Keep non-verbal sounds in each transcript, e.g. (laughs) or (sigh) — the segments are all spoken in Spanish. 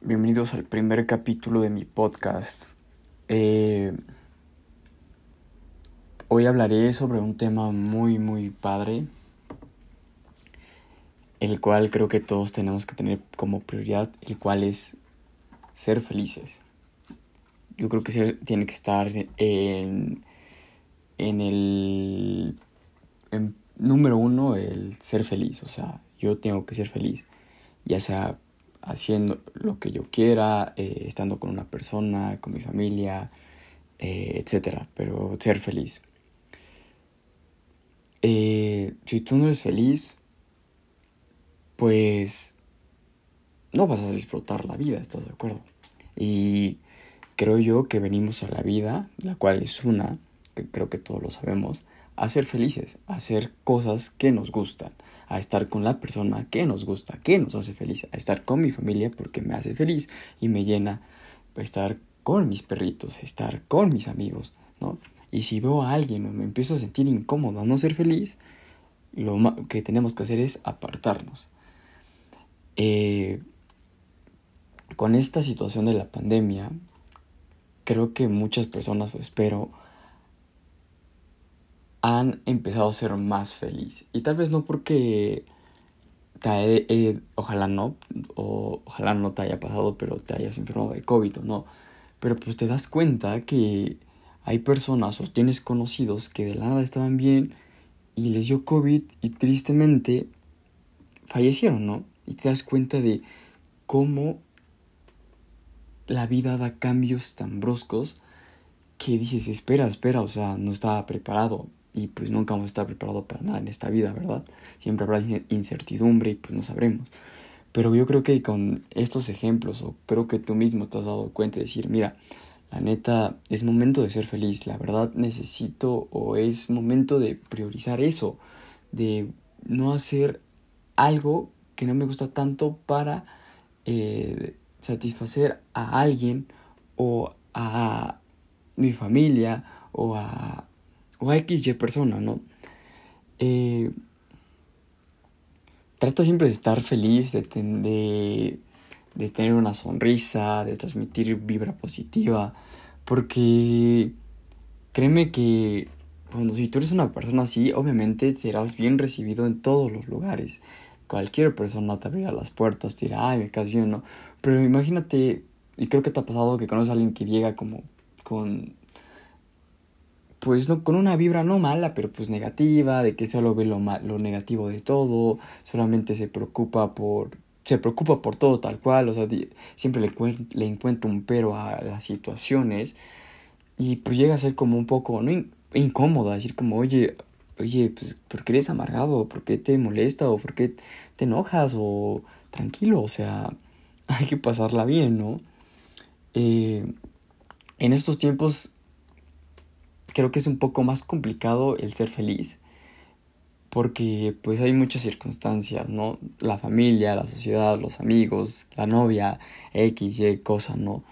Bienvenidos al primer capítulo de mi podcast. Eh, hoy hablaré sobre un tema muy, muy padre, el cual creo que todos tenemos que tener como prioridad, el cual es ser felices. Yo creo que tiene que estar en, en el número uno, el ser feliz. O sea, yo tengo que ser feliz, ya sea haciendo lo que yo quiera, eh, estando con una persona, con mi familia, eh, etc. Pero ser feliz. Eh, si tú no eres feliz, pues no vas a disfrutar la vida, ¿estás de acuerdo? Y creo yo que venimos a la vida, la cual es una, que creo que todos lo sabemos, a ser felices, a hacer cosas que nos gustan, a estar con la persona que nos gusta, que nos hace feliz, a estar con mi familia porque me hace feliz y me llena, a estar con mis perritos, estar con mis amigos, ¿no? Y si veo a alguien o me empiezo a sentir incómodo, a no ser feliz, lo que tenemos que hacer es apartarnos. Eh, con esta situación de la pandemia, creo que muchas personas, espero, han empezado a ser más feliz. Y tal vez no porque te ojalá no, o ojalá no te haya pasado, pero te hayas enfermado de COVID o no. Pero pues te das cuenta que hay personas o tienes conocidos que de la nada estaban bien y les dio COVID y tristemente fallecieron, ¿no? Y te das cuenta de cómo la vida da cambios tan bruscos que dices, espera, espera, o sea, no estaba preparado y pues nunca vamos a estar preparados para nada en esta vida, ¿verdad? Siempre habrá incertidumbre y pues no sabremos. Pero yo creo que con estos ejemplos, o creo que tú mismo te has dado cuenta de decir, mira, la neta, es momento de ser feliz, la verdad necesito o es momento de priorizar eso, de no hacer algo que no me gusta tanto para eh, satisfacer a alguien o a mi familia o a o a XY persona, ¿no? Eh, trata siempre de estar feliz, de, de, tener una sonrisa, de transmitir vibra positiva, porque créeme que cuando si tú eres una persona así, obviamente serás bien recibido en todos los lugares. Cualquier persona te abrirá las puertas, te dirá, ay, me caes bien, ¿no? Pero imagínate, y creo que te ha pasado que conoces a alguien que llega como con pues no, con una vibra no mala, pero pues negativa, de que solo ve lo, lo negativo de todo, solamente se preocupa por, se preocupa por todo tal cual, o sea, siempre le, le encuentra un pero a las situaciones y pues llega a ser como un poco no incómodo, decir como, oye, oye, pues, ¿por qué eres amargado? ¿Por qué te molesta? ¿O por qué te enojas? O tranquilo, o sea, (laughs) hay que pasarla bien, ¿no? Eh, en estos tiempos creo que es un poco más complicado el ser feliz porque pues hay muchas circunstancias, ¿no? La familia, la sociedad, los amigos, la novia, X, Y, cosa, ¿no?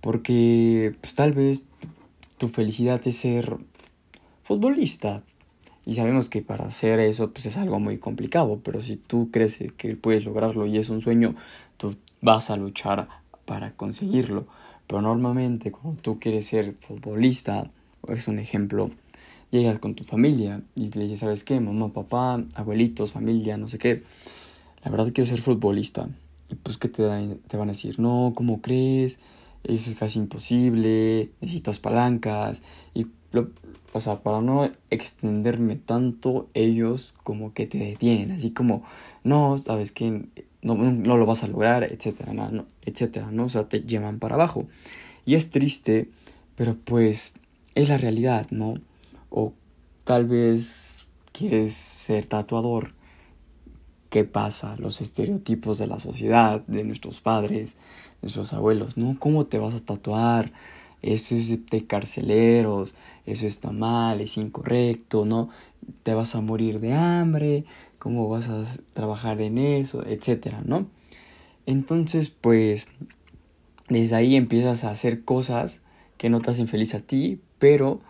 Porque pues tal vez tu felicidad es ser futbolista y sabemos que para hacer eso pues es algo muy complicado, pero si tú crees que puedes lograrlo y es un sueño, tú vas a luchar para conseguirlo. Pero normalmente cuando tú quieres ser futbolista, es un ejemplo, llegas con tu familia y le dices, ¿sabes qué? Mamá, papá, abuelitos, familia, no sé qué. La verdad quiero ser futbolista. Y pues, ¿qué te, te van a decir? No, ¿cómo crees? Eso es casi imposible, necesitas palancas. Y, o sea, para no extenderme tanto, ellos como que te detienen, así como, no, ¿sabes qué? No, no lo vas a lograr, etcétera, no, etcétera, ¿no? O sea, te llevan para abajo. Y es triste, pero pues es la realidad, ¿no? O tal vez quieres ser tatuador. ¿Qué pasa? Los estereotipos de la sociedad, de nuestros padres, de nuestros abuelos, ¿no? ¿Cómo te vas a tatuar? Eso es de carceleros, eso está mal, es incorrecto, ¿no? Te vas a morir de hambre, ¿cómo vas a trabajar en eso? etcétera, ¿no? Entonces, pues, desde ahí empiezas a hacer cosas que no te hacen feliz a ti, pero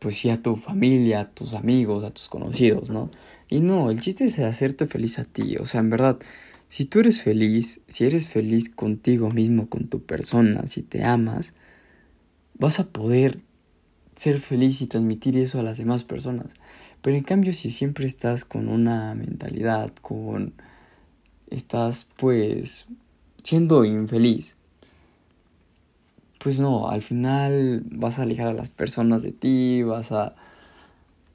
pues sí a tu familia, a tus amigos, a tus conocidos, ¿no? Y no, el chiste es hacerte feliz a ti, o sea, en verdad, Si tú eres feliz, si eres feliz contigo mismo, con tu persona, si te amas, vas a poder ser feliz y transmitir eso a las demás personas. Pero en cambio, si siempre estás con una mentalidad, con... estás pues siendo infeliz, pues no, al final vas a alejar a las personas de ti, vas a...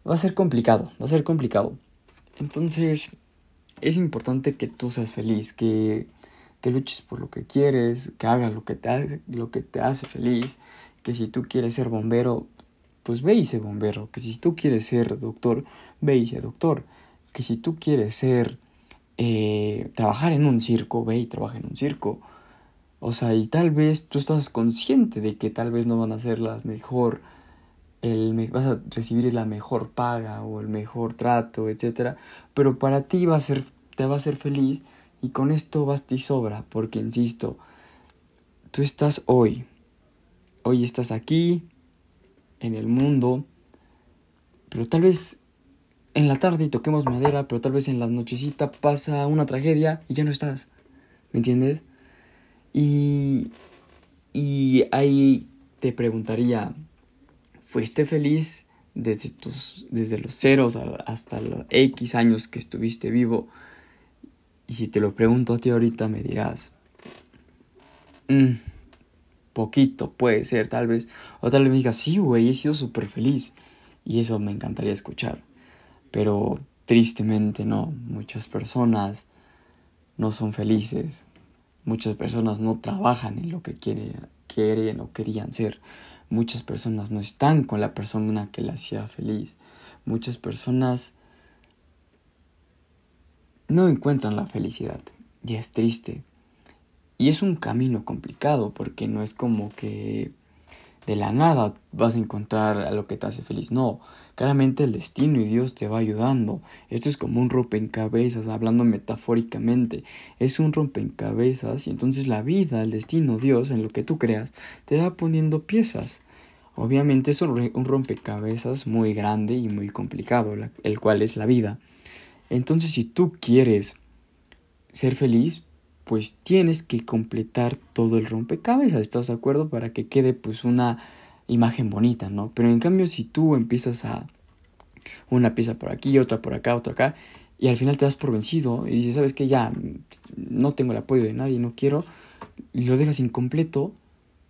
va a ser complicado, va a ser complicado. Entonces, es importante que tú seas feliz, que, que luches por lo que quieres, que hagas lo que, te hace, lo que te hace feliz, que si tú quieres ser bombero, pues ve y sé bombero, que si tú quieres ser doctor, ve y sé doctor, que si tú quieres ser, eh, trabajar en un circo, ve y trabaja en un circo. O sea, y tal vez tú estás consciente de que tal vez no van a ser las mejor, el, vas a recibir la mejor paga o el mejor trato, etcétera, pero para ti va a ser, te va a ser feliz y con esto basta y sobra, porque insisto, tú estás hoy, hoy estás aquí, en el mundo, pero tal vez en la tarde toquemos madera, pero tal vez en la nochecita pasa una tragedia y ya no estás. ¿Me entiendes? Y, y ahí te preguntaría, ¿fuiste feliz desde, tus, desde los ceros hasta los X años que estuviste vivo? Y si te lo pregunto a ti ahorita me dirás, mm, poquito, puede ser, tal vez. O tal vez me digas, sí, güey, he sido súper feliz. Y eso me encantaría escuchar. Pero tristemente no, muchas personas no son felices. Muchas personas no trabajan en lo que quieren, quieren o querían ser. Muchas personas no están con la persona que las hacía feliz. Muchas personas no encuentran la felicidad. Y es triste. Y es un camino complicado porque no es como que de la nada vas a encontrar a lo que te hace feliz. No, claramente el destino y Dios te va ayudando. Esto es como un rompecabezas, hablando metafóricamente. Es un rompecabezas y entonces la vida, el destino, Dios, en lo que tú creas, te va poniendo piezas. Obviamente es un rompecabezas muy grande y muy complicado, el cual es la vida. Entonces si tú quieres ser feliz, pues tienes que completar todo el rompecabezas, ¿estás de acuerdo? Para que quede pues una imagen bonita, ¿no? Pero en cambio si tú empiezas a una pieza por aquí, otra por acá, otra acá, y al final te das por vencido y dices, ¿sabes qué? Ya no tengo el apoyo de nadie, no quiero, y lo dejas incompleto,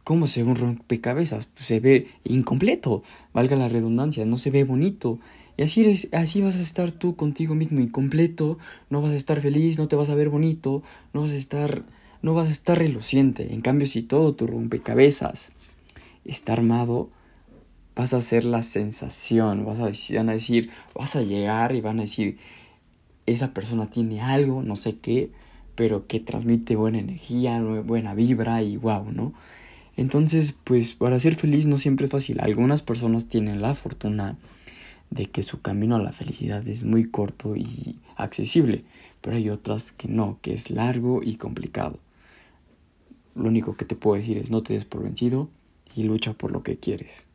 ¿cómo se ve un rompecabezas? Pues se ve incompleto, valga la redundancia, no se ve bonito. Y así, eres, así vas a estar tú contigo mismo incompleto, no vas a estar feliz, no te vas a ver bonito, no vas a estar, no vas a estar reluciente. En cambio, si todo tu rompecabezas está armado, vas a hacer la sensación, vas a van a decir, vas a llegar y van a decir, esa persona tiene algo, no sé qué, pero que transmite buena energía, buena vibra y wow, ¿no? Entonces, pues para ser feliz no siempre es fácil. Algunas personas tienen la fortuna de que su camino a la felicidad es muy corto y accesible, pero hay otras que no, que es largo y complicado. Lo único que te puedo decir es no te des por vencido y lucha por lo que quieres.